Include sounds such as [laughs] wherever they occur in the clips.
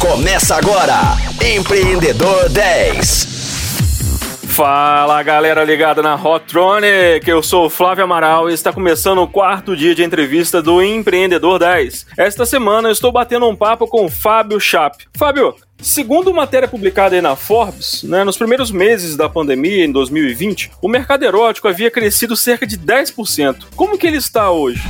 Começa agora, Empreendedor 10. Fala galera ligada na Hotronic, eu sou o Flávio Amaral e está começando o quarto dia de entrevista do Empreendedor 10. Esta semana eu estou batendo um papo com o Fábio Chap. Fábio, Segundo matéria publicada aí na Forbes, né, nos primeiros meses da pandemia, em 2020, o mercado erótico havia crescido cerca de 10%. Como que ele está hoje?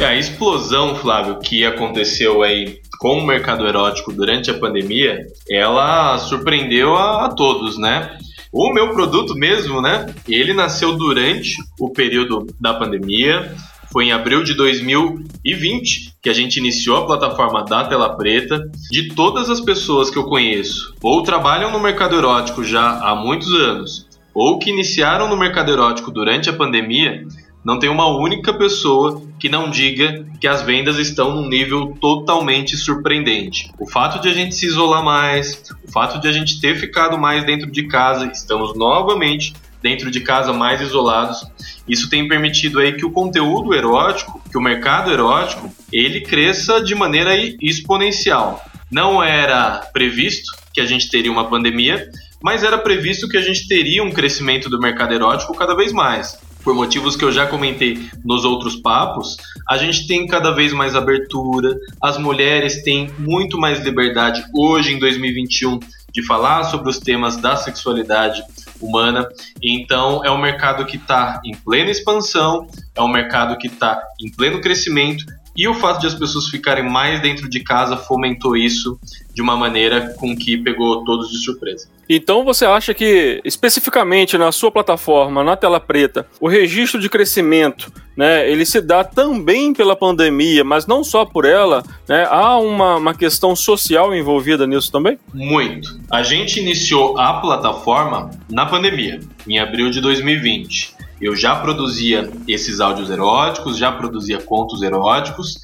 A explosão, Flávio, que aconteceu aí com o mercado erótico durante a pandemia, ela surpreendeu a, a todos, né? O meu produto mesmo, né? Ele nasceu durante o período da pandemia. Foi em abril de 2020 que a gente iniciou a plataforma da Tela Preta. De todas as pessoas que eu conheço, ou trabalham no mercado erótico já há muitos anos, ou que iniciaram no mercado erótico durante a pandemia, não tem uma única pessoa que não diga que as vendas estão num nível totalmente surpreendente. O fato de a gente se isolar mais, o fato de a gente ter ficado mais dentro de casa, estamos novamente dentro de casa mais isolados. Isso tem permitido aí que o conteúdo erótico, que o mercado erótico, ele cresça de maneira exponencial. Não era previsto que a gente teria uma pandemia, mas era previsto que a gente teria um crescimento do mercado erótico cada vez mais por motivos que eu já comentei nos outros papos, a gente tem cada vez mais abertura, as mulheres têm muito mais liberdade hoje em 2021 de falar sobre os temas da sexualidade humana. Então, é um mercado que está em plena expansão, é um mercado que está em pleno crescimento e o fato de as pessoas ficarem mais dentro de casa fomentou isso de uma maneira com que pegou todos de surpresa. Então você acha que, especificamente na sua plataforma, na tela preta, o registro de crescimento, né, ele se dá também pela pandemia, mas não só por ela, né, há uma, uma questão social envolvida nisso também? Muito. A gente iniciou a plataforma na pandemia, em abril de 2020. Eu já produzia esses áudios eróticos, já produzia contos eróticos.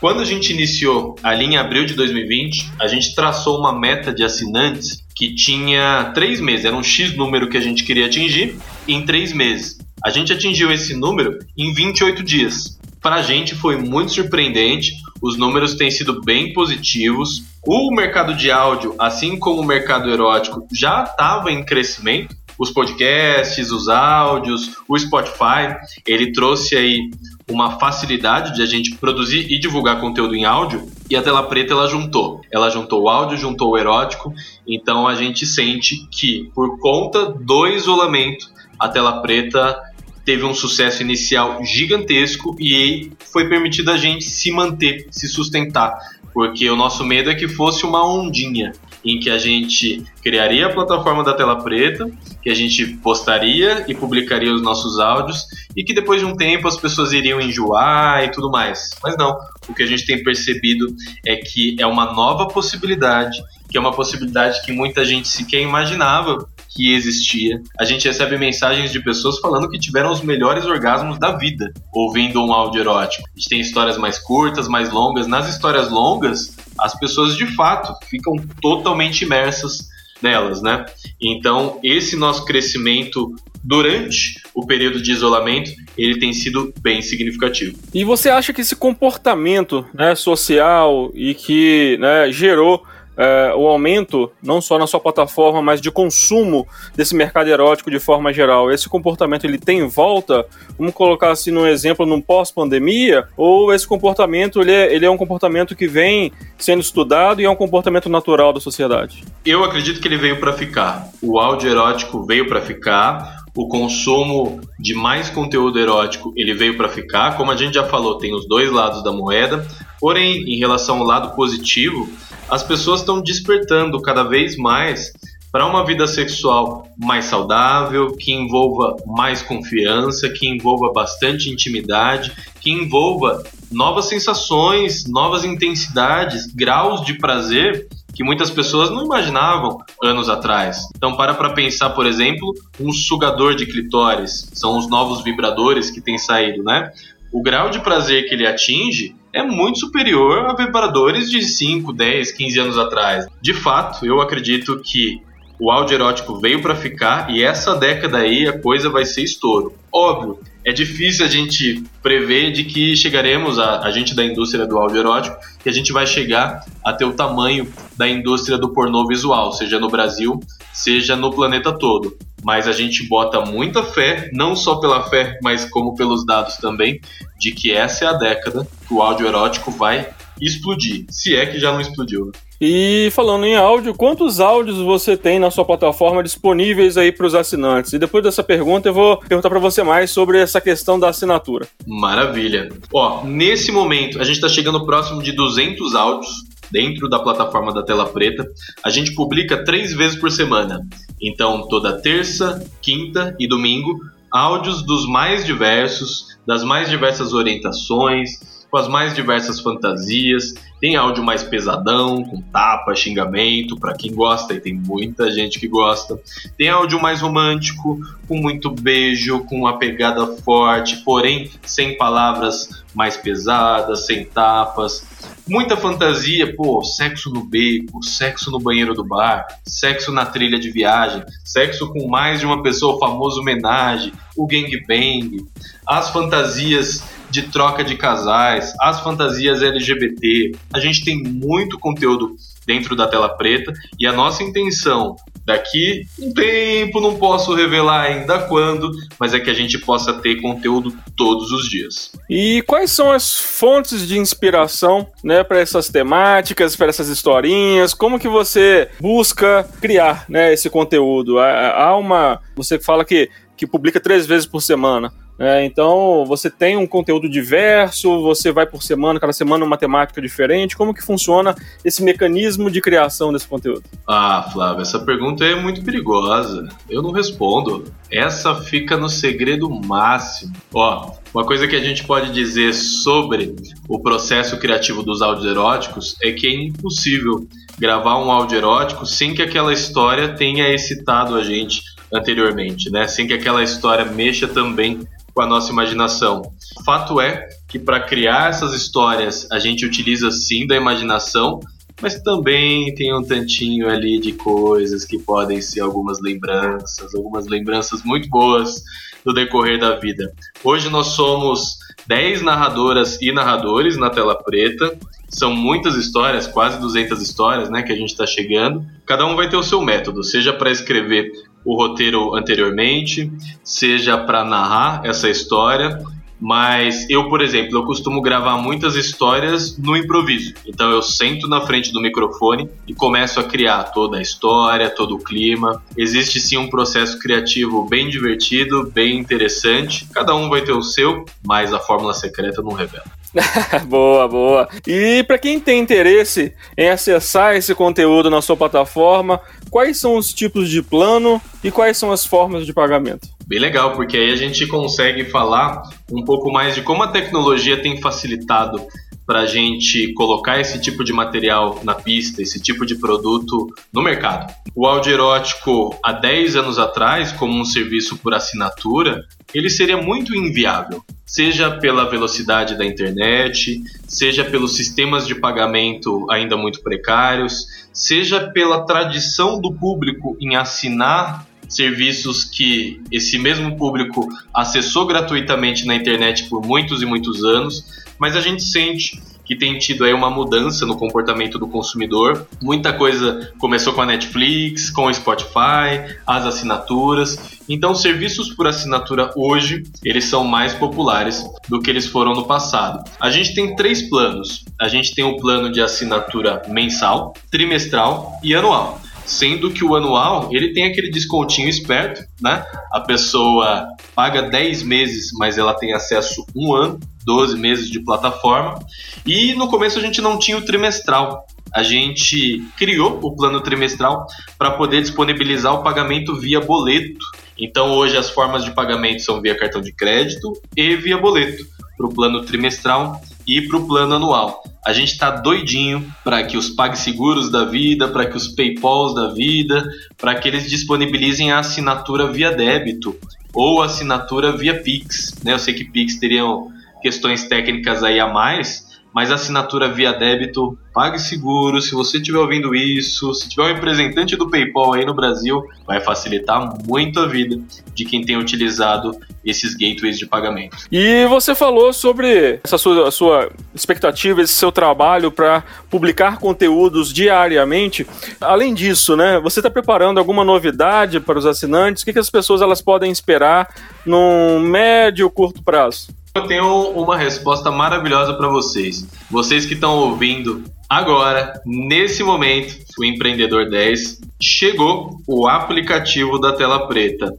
Quando a gente iniciou ali em abril de 2020, a gente traçou uma meta de assinantes que tinha três meses, era um X número que a gente queria atingir em três meses. A gente atingiu esse número em 28 dias. Para a gente foi muito surpreendente, os números têm sido bem positivos. O mercado de áudio, assim como o mercado erótico, já estava em crescimento os podcasts, os áudios, o Spotify, ele trouxe aí uma facilidade de a gente produzir e divulgar conteúdo em áudio e a tela preta ela juntou. Ela juntou o áudio, juntou o erótico, então a gente sente que por conta do isolamento, a tela preta teve um sucesso inicial gigantesco e foi permitido a gente se manter, se sustentar, porque o nosso medo é que fosse uma ondinha em que a gente criaria a plataforma da tela preta, que a gente postaria e publicaria os nossos áudios e que depois de um tempo as pessoas iriam enjoar e tudo mais. Mas não, o que a gente tem percebido é que é uma nova possibilidade, que é uma possibilidade que muita gente sequer imaginava que existia. A gente recebe mensagens de pessoas falando que tiveram os melhores orgasmos da vida ouvindo um áudio erótico. A gente tem histórias mais curtas, mais longas. Nas histórias longas, as pessoas de fato ficam totalmente imersas nelas, né? Então, esse nosso crescimento durante o período de isolamento, ele tem sido bem significativo. E você acha que esse comportamento né, social e que né, gerou é, o aumento, não só na sua plataforma, mas de consumo desse mercado erótico de forma geral, esse comportamento ele tem volta? Vamos colocar assim num exemplo, num pós-pandemia? Ou esse comportamento ele é, ele é um comportamento que vem sendo estudado e é um comportamento natural da sociedade? Eu acredito que ele veio para ficar. O áudio erótico veio para ficar o consumo de mais conteúdo erótico ele veio para ficar. Como a gente já falou, tem os dois lados da moeda. Porém, em relação ao lado positivo, as pessoas estão despertando cada vez mais para uma vida sexual mais saudável, que envolva mais confiança, que envolva bastante intimidade, que envolva novas sensações, novas intensidades, graus de prazer que muitas pessoas não imaginavam anos atrás. Então para para pensar, por exemplo, um sugador de clitóris, são os novos vibradores que têm saído, né? O grau de prazer que ele atinge é muito superior a vibradores de 5, 10, 15 anos atrás. De fato, eu acredito que o áudio erótico veio para ficar e essa década aí a coisa vai ser estouro. Óbvio, é difícil a gente prever de que chegaremos, a, a gente da indústria do áudio erótico, que a gente vai chegar a ter o tamanho da indústria do pornô visual, seja no Brasil, seja no planeta todo. Mas a gente bota muita fé, não só pela fé, mas como pelos dados também, de que essa é a década que o áudio erótico vai explodir, se é que já não explodiu. Né? E falando em áudio, quantos áudios você tem na sua plataforma disponíveis aí para os assinantes? E depois dessa pergunta eu vou perguntar para você mais sobre essa questão da assinatura. Maravilha. Ó, nesse momento a gente está chegando próximo de 200 áudios dentro da plataforma da Tela Preta. A gente publica três vezes por semana. Então, toda terça, quinta e domingo, áudios dos mais diversos, das mais diversas orientações, com as mais diversas fantasias. Tem áudio mais pesadão, com tapa, xingamento, para quem gosta, e tem muita gente que gosta. Tem áudio mais romântico, com muito beijo, com uma pegada forte, porém sem palavras mais pesadas, sem tapas. Muita fantasia, pô, sexo no beco, sexo no banheiro do bar, sexo na trilha de viagem, sexo com mais de uma pessoa, famoso homenagem, o gangbang, as fantasias de troca de casais, as fantasias LGBT. A gente tem muito conteúdo dentro da tela preta e a nossa intenção daqui um tempo, não posso revelar ainda quando, mas é que a gente possa ter conteúdo todos os dias. E quais são as fontes de inspiração, né, para essas temáticas, para essas historinhas? Como que você busca criar, né, esse conteúdo? Há uma, você fala que que publica três vezes por semana. É, então, você tem um conteúdo diverso, você vai por semana, cada semana uma temática diferente. Como que funciona esse mecanismo de criação desse conteúdo? Ah, Flávio, essa pergunta é muito perigosa. Eu não respondo. Essa fica no segredo máximo. Ó, uma coisa que a gente pode dizer sobre o processo criativo dos áudios eróticos é que é impossível gravar um áudio erótico sem que aquela história tenha excitado a gente anteriormente, né? Sem que aquela história mexa também com a nossa imaginação. Fato é que para criar essas histórias a gente utiliza sim da imaginação, mas também tem um tantinho ali de coisas que podem ser algumas lembranças, algumas lembranças muito boas do decorrer da vida. Hoje nós somos 10 narradoras e narradores na tela preta. São muitas histórias, quase 200 histórias, né, que a gente está chegando. Cada um vai ter o seu método, seja para escrever o roteiro anteriormente, seja para narrar essa história, mas eu, por exemplo, eu costumo gravar muitas histórias no improviso. Então eu sento na frente do microfone e começo a criar toda a história, todo o clima. Existe sim um processo criativo bem divertido, bem interessante. Cada um vai ter o seu, mas a fórmula secreta não revela. [laughs] boa, boa. E para quem tem interesse em acessar esse conteúdo na sua plataforma, quais são os tipos de plano e quais são as formas de pagamento? Bem legal, porque aí a gente consegue falar um pouco mais de como a tecnologia tem facilitado para a gente colocar esse tipo de material na pista, esse tipo de produto no mercado. O áudio erótico, há 10 anos atrás, como um serviço por assinatura, ele seria muito inviável, seja pela velocidade da internet, seja pelos sistemas de pagamento ainda muito precários, seja pela tradição do público em assinar serviços que esse mesmo público acessou gratuitamente na internet por muitos e muitos anos, mas a gente sente que tem tido aí uma mudança no comportamento do consumidor. Muita coisa começou com a Netflix, com o Spotify, as assinaturas. Então, serviços por assinatura hoje, eles são mais populares do que eles foram no passado. A gente tem três planos. A gente tem o plano de assinatura mensal, trimestral e anual sendo que o anual ele tem aquele descontinho esperto, né? A pessoa paga 10 meses, mas ela tem acesso um ano, 12 meses de plataforma. E no começo a gente não tinha o trimestral. A gente criou o plano trimestral para poder disponibilizar o pagamento via boleto. Então hoje as formas de pagamento são via cartão de crédito e via boleto para o plano trimestral e para o plano anual. A gente está doidinho para que os PagSeguros da vida, para que os PayPals da vida, para que eles disponibilizem a assinatura via débito ou assinatura via Pix. Né? Eu sei que Pix teriam questões técnicas aí a mais, mas assinatura via débito, PagSeguro. Se você estiver ouvindo isso, se tiver um representante do PayPal aí no Brasil, vai facilitar muito a vida de quem tem utilizado esses gateways de pagamento. E você falou sobre essa sua, sua expectativa, esse seu trabalho para publicar conteúdos diariamente. Além disso, né, você está preparando alguma novidade para os assinantes? O que, que as pessoas elas podem esperar num médio curto prazo? Eu tenho uma resposta maravilhosa para vocês. Vocês que estão ouvindo agora, nesse momento, o Empreendedor 10 chegou o aplicativo da tela preta.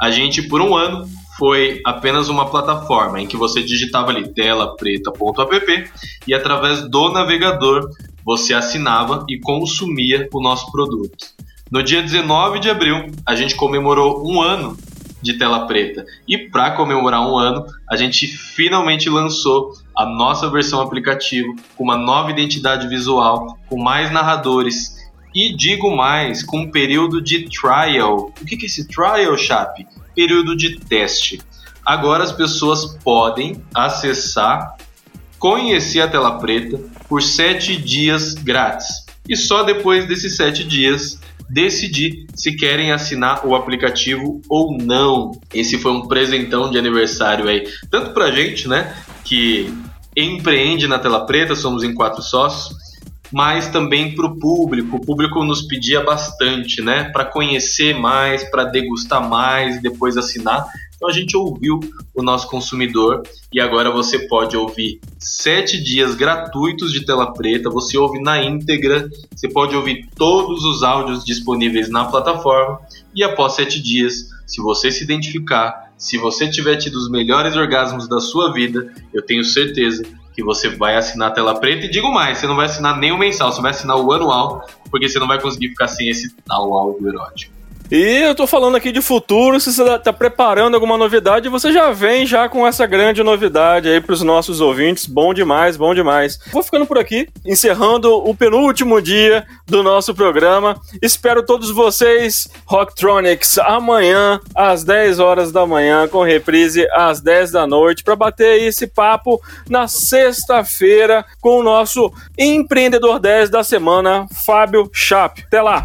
A gente, por um ano, foi apenas uma plataforma em que você digitava ali telapreta.app e através do navegador você assinava e consumia o nosso produto. No dia 19 de abril, a gente comemorou um ano de tela preta. E para comemorar um ano, a gente finalmente lançou a nossa versão aplicativo com uma nova identidade visual, com mais narradores e digo mais, com um período de trial. O que é esse trial, Chape? Período de teste. Agora as pessoas podem acessar, conhecer a tela preta por sete dias grátis. E só depois desses sete dias decidir se querem assinar o aplicativo ou não. Esse foi um presentão de aniversário aí, tanto pra gente, né, que empreende na tela preta, somos em quatro sócios, mas também para o público. O público nos pedia bastante, né, para conhecer mais, para degustar mais e depois assinar. Então a gente ouviu o nosso consumidor e agora você pode ouvir sete dias gratuitos de tela preta. Você ouve na íntegra, você pode ouvir todos os áudios disponíveis na plataforma e após sete dias, se você se identificar, se você tiver tido os melhores orgasmos da sua vida, eu tenho certeza que você vai assinar a tela preta. E digo mais, você não vai assinar nem o mensal, você vai assinar o anual, porque você não vai conseguir ficar sem esse tal áudio erótico. E eu tô falando aqui de futuro, se você tá preparando alguma novidade, você já vem já com essa grande novidade aí pros nossos ouvintes. Bom demais, bom demais. Vou ficando por aqui, encerrando o penúltimo dia do nosso programa. Espero todos vocês, Rocktronics, amanhã às 10 horas da manhã, com reprise às 10 da noite, para bater esse papo na sexta-feira com o nosso empreendedor 10 da semana, Fábio Chap. Até lá!